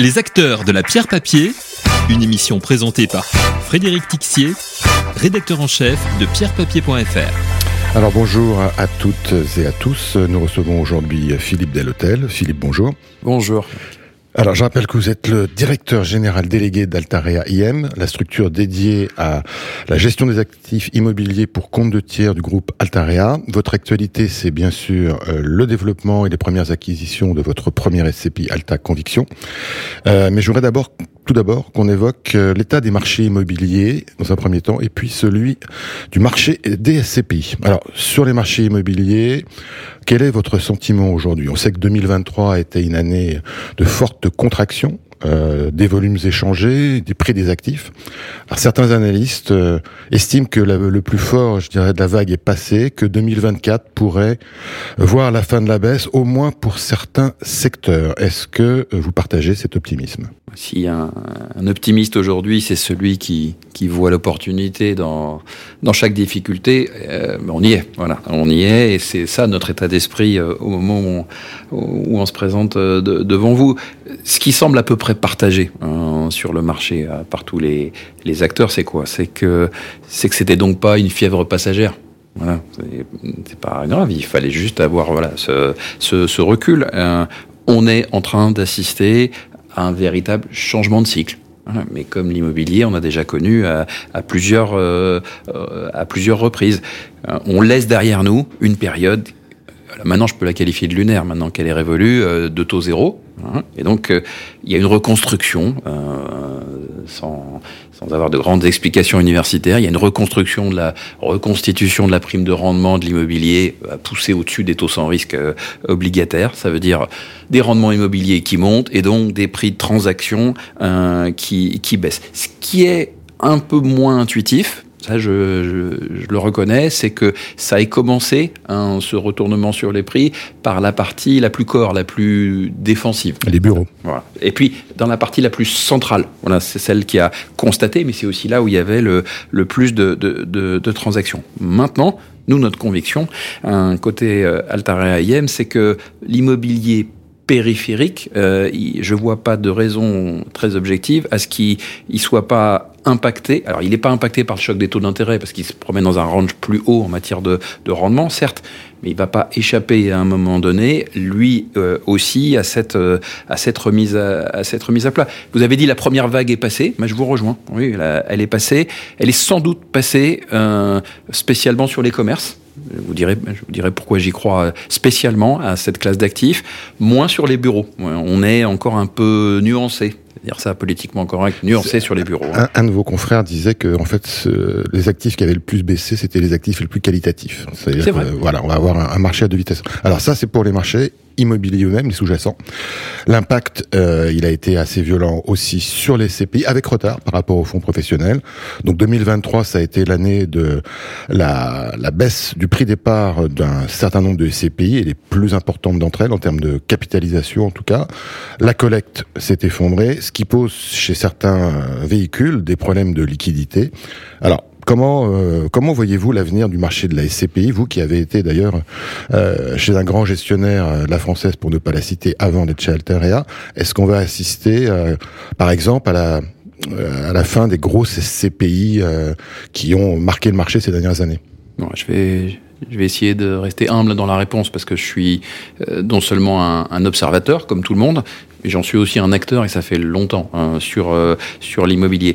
Les acteurs de la pierre papier, une émission présentée par Frédéric Tixier, rédacteur en chef de pierrepapier.fr. Alors bonjour à toutes et à tous. Nous recevons aujourd'hui Philippe Delhotel. Philippe, bonjour. Bonjour. Alors, je rappelle que vous êtes le directeur général délégué d'Altarea IM, la structure dédiée à la gestion des actifs immobiliers pour compte de tiers du groupe Altarea. Votre actualité, c'est bien sûr euh, le développement et les premières acquisitions de votre premier SCPI Alta Conviction. Euh, mais je voudrais d'abord tout d'abord qu'on évoque euh, l'état des marchés immobiliers dans un premier temps et puis celui du marché des SCPI. Alors sur les marchés immobiliers, quel est votre sentiment aujourd'hui? On sait que 2023 a été une année de forte contraction euh, des volumes échangés, des prix des actifs. Alors, certains analystes euh, estiment que le plus fort, je dirais, de la vague est passé, que 2024 pourrait voir la fin de la baisse, au moins pour certains secteurs. Est-ce que vous partagez cet optimisme? A un, optimiste aujourd'hui, c'est celui qui, voit l'opportunité dans, chaque difficulté. Euh, on y est, voilà, on y est, et c'est ça notre état d'esprit au moment où on se présente devant vous. Ce qui semble à peu près partagé hein, sur le marché euh, par tous les, les acteurs, c'est quoi? C'est que c'est que c'était donc pas une fièvre passagère. C'est pas grave. Il fallait juste avoir voilà ce, ce, recul. Euh, on est en train d'assister à un véritable changement de cycle. Mais comme l'immobilier, on a déjà connu à, plusieurs, euh, à plusieurs reprises. on laisse derrière nous une période maintenant je peux la qualifier de lunaire, maintenant qu'elle est révolue, de taux zéro, Hein? Et donc, euh, il y a une reconstruction, euh, sans, sans, avoir de grandes explications universitaires. Il y a une reconstruction de la reconstitution de la prime de rendement de l'immobilier à pousser au-dessus des taux sans risque euh, obligataires. Ça veut dire des rendements immobiliers qui montent et donc des prix de transaction qui, qui baissent. Ce qui est un peu moins intuitif, ça je, le reconnais, c'est que ça ait commencé, hein, ce retournement sur les prix, par la partie la plus corps, la plus défensive. Les bureaux. Voilà. Et puis, dans la partie la plus centrale, voilà, c'est celle qui a constaté, mais c'est aussi là où il y avait le, le plus de, de, de, de transactions. Maintenant, nous, notre conviction, un côté euh, Altarea IM, c'est que l'immobilier périphérique, euh, je vois pas de raison très objective à ce qu'il ne soit pas impacté. Alors, il n'est pas impacté par le choc des taux d'intérêt parce qu'il se promène dans un range plus haut en matière de, rendement, certes, mais il va pas échapper à un moment donné, lui euh, aussi, à cette, euh, remise à, cette remise à plat. Vous avez dit la première vague est passée, mais je vous rejoins. Oui, elle est passée. Elle est sans doute passée euh, spécialement sur les commerces. Je vous dirai, je vous dirai pourquoi j'y crois spécialement à cette classe d'actifs, moins sur les bureaux. On est encore un peu nuancé dire ça politiquement correct, nuancé sur les bureaux. Hein. Un, de vos confrères disait que en fait, les actifs qui avaient le plus baissé, c'était les actifs les plus qualitatifs. C'est vrai. voilà, on va avoir un, marché à deux vitesses. Alors ça, c'est pour les marchés immobiliers eux-mêmes, les sous-jacents. L'impact, euh, il a été assez violent aussi sur les CPI, avec retard par rapport aux fonds professionnels. Donc 2023, ça a été l'année de la, la baisse du prix départ d'un certain nombre de CPI, et les plus importantes d'entre elles en termes de capitalisation en tout cas. La collecte s'est effondrée, ce qui pose chez certains véhicules des problèmes de liquidité. Alors, Comment, euh, comment voyez-vous l'avenir du marché de la SCPI, vous qui avez été d'ailleurs euh, chez un grand gestionnaire, euh, la française pour ne pas la citer, avant d'être chez Alterea Est-ce qu'on va assister, par exemple, à la, fin des grosses SCPI qui ont marqué le marché ces dernières années? Je vais essayer de rester humble dans la réponse parce que je suis non seulement un, observateur comme tout le monde, mais j'en suis aussi un acteur et ça fait longtemps hein, sur l'immobilier.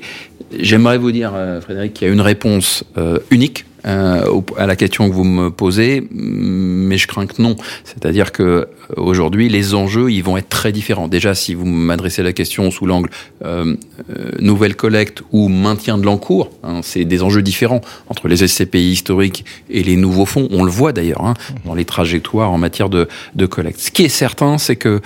J'aimerais vous dire, euh, Frédéric, qu'il y a une réponse euh, unique euh, à la question que vous me posez, mais je crains que non. C'est-à-dire que aujourd'hui, les enjeux, ils vont être très différents. Déjà, si vous m'adressez la question sous l'angle euh, nouvelle collecte ou maintien de l'encours, hein, c'est des enjeux différents entre les SCPI historiques et les nouveaux fonds. On le voit d'ailleurs hein, dans les trajectoires en matière de, de collecte. Ce qui est certain, c'est que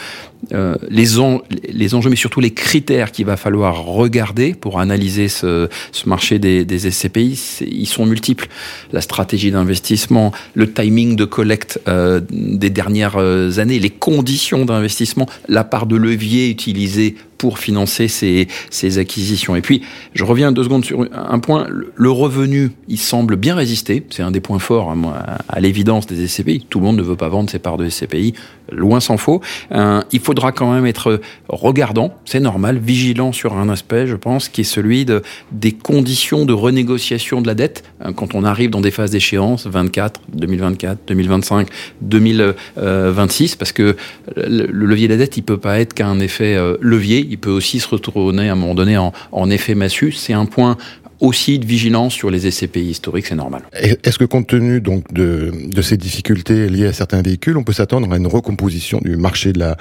euh, les, en, les enjeux, mais surtout les critères qu'il va falloir regarder pour analyser ce, marché des, des SCPI, ils sont multiples. La stratégie d'investissement, le timing de collecte euh, des dernières euh, années, les conditions d'investissement, la part de levier utilisée pour financer ces, ces acquisitions. Et puis, je reviens deux secondes sur un point. Le revenu, il semble bien résister. C'est un des points forts, à l'évidence, des SCPI. Tout le monde ne veut pas vendre ses parts de SCPI, loin s'en faut. Euh, il faudra quand même être regardant, c'est normal, vigilant sur un aspect, je pense, qui est celui de, des conditions de renégociation de la dette hein, quand on arrive dans des phases d'échéance, 24, 2024, 2025, 2026, parce que le levier de la dette, il peut pas être qu'un effet euh, levier, il peut aussi se retourner à un moment donné en, en effet massue. C'est un point aussi de vigilance sur les SCPI historiques, c'est normal. Est-ce que compte tenu donc de, de, ces difficultés liées à certains véhicules, on peut s'attendre à une recomposition du marché de la,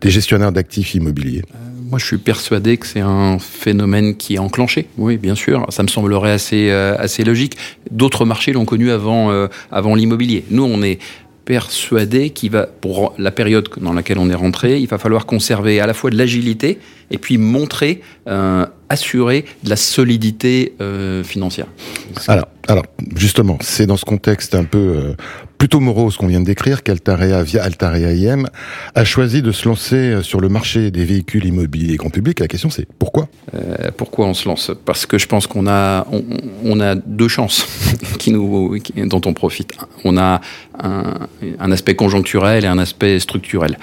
des gestionnaires d'actifs immobiliers? Euh, Moi, je suis persuadé que c'est un phénomène qui est enclenché. Oui, bien sûr, ça me semblerait assez euh, assez logique. D'autres marchés l'ont connu avant euh, avant l'immobilier. Nous, on est persuadé qu'il va, pour la période dans laquelle on est rentré, il va falloir conserver à la fois de l'agilité et puis montrer, euh, assurer de la solidité euh, financière. Alors, alors, justement, c'est dans ce contexte un peu euh, plutôt morose qu'on vient de décrire qu'Altarea, via Altarea IM, a choisi de se lancer euh, sur le marché des véhicules immobiliers grand public. La question, c'est pourquoi? Euh, Pourquoi on se lance? Parce que je pense qu'on a, on, a deux chances qui nous, dont on profite. On a un, aspect conjoncturel et un aspect structurel.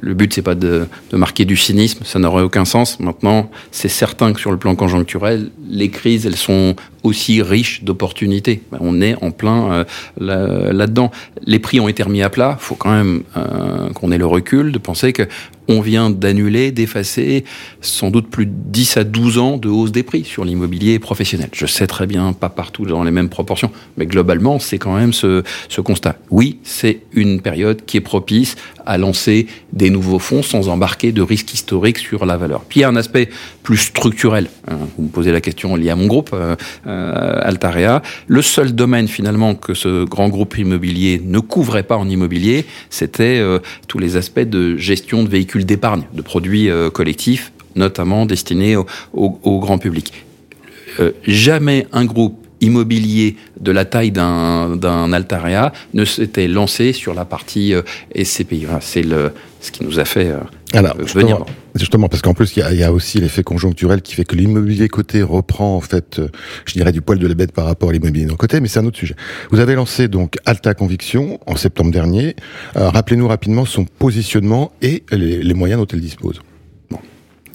Le but, c'est pas de marquer du cynisme, ça n'aurait aucun sens. Maintenant, c'est certain que sur le plan conjoncturel, les crises, elles sont aussi riches d'opportunités. On est en plein euh, là-dedans. les prix ont été remis à plat. Il faut quand même euh, qu'on ait le recul de penser que on vient d'annuler, d'effacer sans doute plus de 10 à 12 ans de hausse des prix sur l'immobilier professionnel. Je sais très bien, pas partout dans les mêmes proportions, mais globalement, c'est quand même ce, ce constat. Oui, c'est une période qui est propice à lancer des nouveaux fonds sans embarquer de risques historiques sur la valeur. Puis il y a un aspect plus structurel. Hein. Vous me posez la question liée à mon groupe, euh, euh, Altarea. Le seul domaine finalement que ce grand groupe immobilier ne couvrait pas en immobilier, c'était euh, tous les aspects de gestion de véhicules d'épargne, de produits euh, collectifs, notamment destinés au, grand public. Euh, jamais un groupe immobilier de la taille d'un Altaria ne s'était lancé sur la partie euh, SCPI. C'est ce qui nous a fait Alors, venir. Justement, parce qu'en plus, il y, y a, aussi l'effet conjoncturel qui fait que l'immobilier côté reprend, en fait, je dirais, du poil de la bête par rapport à l'immobilier non côté, mais c'est un autre sujet. Vous avez lancé donc Alta Conviction en septembre dernier. Rappelez-nous rapidement son positionnement et les, les moyens dont elle dispose.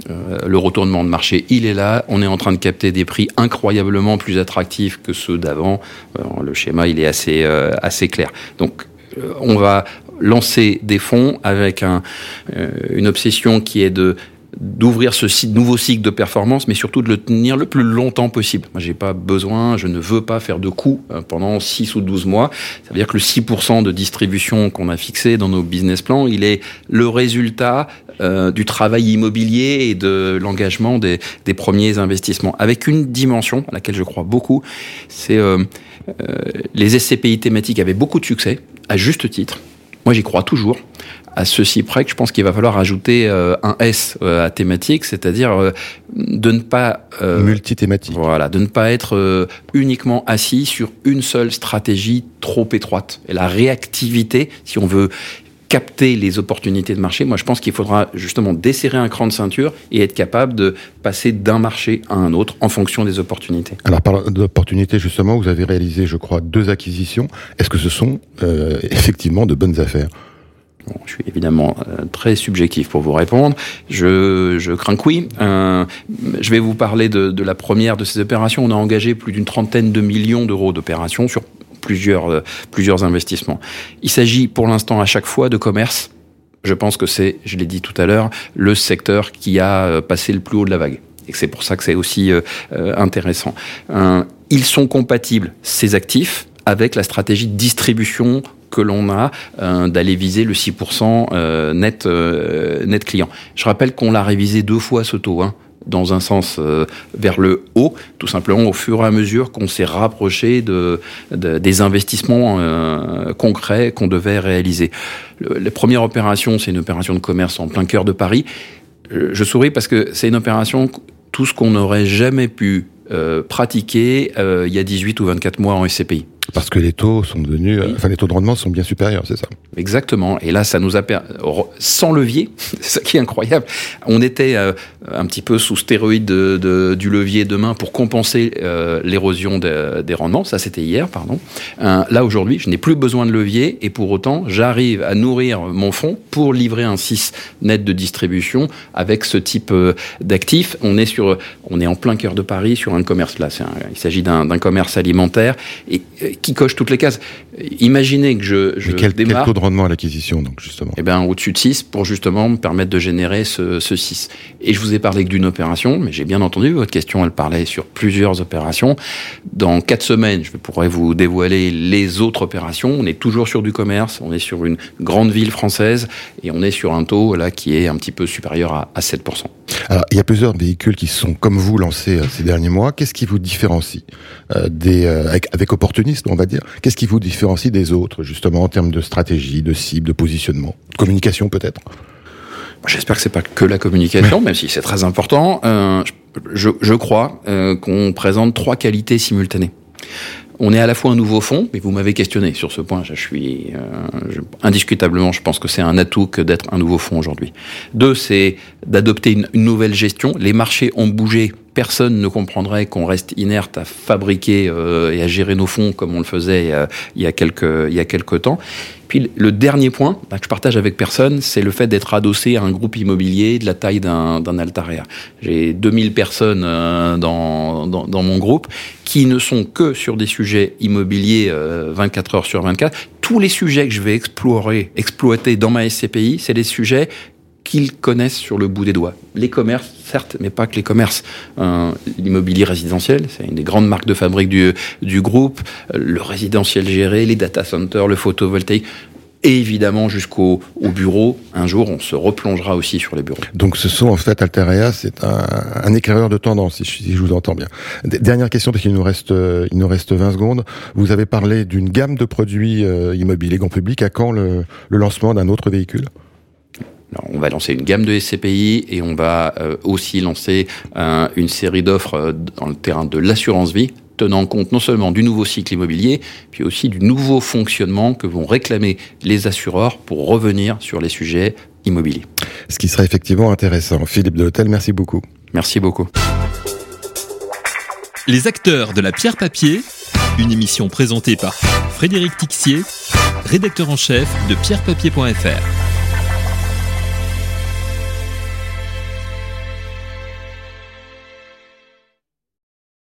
Euh, le retournement de marché, il est là. On est en train de capter des prix incroyablement plus attractifs que ceux d'avant. Euh, le schéma, il est assez, euh, assez clair. Donc, on va lancer des fonds avec un, une obsession qui est de d'ouvrir ce nouveau cycle de performance, mais surtout de le tenir le plus longtemps possible. Moi, j'ai pas besoin, je ne veux pas faire de coûts euh, pendant 6 ou 12 mois. Ça veut dire que le 6% de distribution qu'on a fixé dans nos business plans, il est le résultat euh, du travail immobilier et de l'engagement des, des, premiers investissements. Avec une dimension à laquelle je crois beaucoup, c'est euh, euh les SCPI thématiques avaient beaucoup de succès, à juste titre. Moi, j'y crois toujours à ceci près que je pense qu'il va falloir ajouter euh, un S euh, à thématique, c'est-à-dire euh, de ne pas multithématique. Voilà, de ne pas être uniquement assis sur une seule stratégie trop étroite. Et la réactivité, si on veut capter les opportunités de marché, moi je pense qu'il faudra justement desserrer un cran de ceinture et être capable de passer d'un marché à un autre en fonction des opportunités. Alors par d'opportunités justement, vous avez réalisé je crois deux acquisitions. Est-ce que ce sont effectivement de bonnes affaires? Je suis évidemment euh, très subjectif pour vous répondre. Je, je crains que oui. Euh, je vais vous parler de, de, la première de ces opérations. On a engagé plus d'une trentaine de millions d'euros d'opérations sur plusieurs, euh, plusieurs investissements. Il s'agit pour l'instant à chaque fois de commerce. Je pense que c'est, je l'ai dit tout à l'heure, le secteur qui a euh, passé le plus haut de la vague. Et c'est pour ça que c'est aussi euh, intéressant. ils sont compatibles, ces actifs, avec la stratégie de distribution que l'on a d'aller viser le 6% euh, net, net client. Je rappelle qu'on l'a révisé deux fois ce taux. Hein dans un sens vers le haut, tout simplement au fur et à mesure qu'on s'est rapproché de, des investissements concrets qu'on devait réaliser. la première opération, c'est une opération de commerce en plein cœur de Paris. je souris parce que c'est une opération, tout ce qu'on n'aurait jamais pu pratiquer il y a 18 ou 24 mois en SCPI Parce que les taux sont devenus, enfin les taux de rendement sont bien supérieurs, c'est ça Exactement. Et là, ça nous a permis, sans levier, c'est ça qui est incroyable. On était euh, un petit peu sous stéroïde de, de, du levier de main pour compenser euh, l'érosion de, des rendements. Ça, c'était hier, pardon. Euh, là, aujourd'hui, je n'ai plus besoin de levier et pour autant, j'arrive à nourrir mon fonds pour livrer un 6 net de distribution avec ce type euh, d'actifs. On est sur, on est en plein cœur de Paris sur un commerce là. Un, il s'agit d'un commerce alimentaire et qui coche toutes les cases. Imaginez que je, je quel, démarre. Quel taux de rendement à l'acquisition, donc justement Eh bien, au-dessus de 6 pour justement me permettre de générer ce, ce 6. Et je vous ai parlé que d'une opération, mais j'ai bien entendu votre question. Elle parlait sur plusieurs opérations. Dans quatre semaines, je pourrais vous dévoiler les autres opérations. On est toujours sur du commerce. On est sur une grande ville française et on est sur un taux là qui est un petit peu supérieur à, à 7%. Alors, il y a plusieurs véhicules qui sont comme vous lancés euh, ces derniers mois. Qu'est-ce qui vous différencie euh, des euh, avec, avec opportunisme, on va dire Qu'est-ce qui vous différencie des autres, justement, en termes de stratégie, de cible, de positionnement, de communication peut-être? J'espère que c'est pas que la communication, même si c'est très important. Euh, je, je, crois euh, qu'on présente trois qualités simultanées. On est à la fois un nouveau fonds, mais vous m'avez questionné sur ce point. Je suis euh, je, indiscutablement, je pense que c'est un atout que d'être un nouveau fonds aujourd'hui. Deux, c'est d'adopter une, une nouvelle gestion. Les marchés ont bougé personne ne comprendrait qu'on reste inerte à fabriquer euh, et à gérer nos fonds comme on le faisait euh, il y a quelques il y a quelques temps. Puis le dernier point bah, que je partage avec personne, c'est le fait d'être adossé à un groupe immobilier de la taille d'un Altarea. J'ai 2000 personnes euh, dans, dans, dans, mon groupe qui ne sont que sur des sujets immobiliers euh, 24 heures sur 24. Tous les sujets que je vais explorer, exploiter dans ma SCPI, c'est des sujets qu'ils connaissent sur le bout des doigts. Les commerces, certes, mais pas que les commerces. Euh, L'immobilier résidentiel, c'est une des grandes marques de fabrique du, du groupe. Le résidentiel géré, les data centers, le photovoltaïque. Et évidemment, jusqu'au au bureau, un jour, on se replongera aussi sur les bureaux. Donc, ce sont en fait, Alterea, c'est un, éclaireur de tendance, si je, vous entends bien. Dernière question, parce qu'il nous reste, il nous reste 20 secondes. Vous avez parlé d'une gamme de produits euh, immobiliers grand public. À quand le lancement d'un autre véhicule? Alors, on va lancer une gamme de SCPI et on va euh, aussi lancer une série d'offres euh, dans le terrain de l'assurance vie tenant compte non seulement du nouveau cycle immobilier, puis aussi du nouveau fonctionnement que vont réclamer les assureurs pour revenir sur les sujets immobiliers. Ce qui serait effectivement intéressant. Philippe de l'Hôtel, merci beaucoup. Merci beaucoup. Les acteurs de la pierre papier, une émission présentée par Frédéric Tixier, rédacteur en chef de pierrepapier.fr.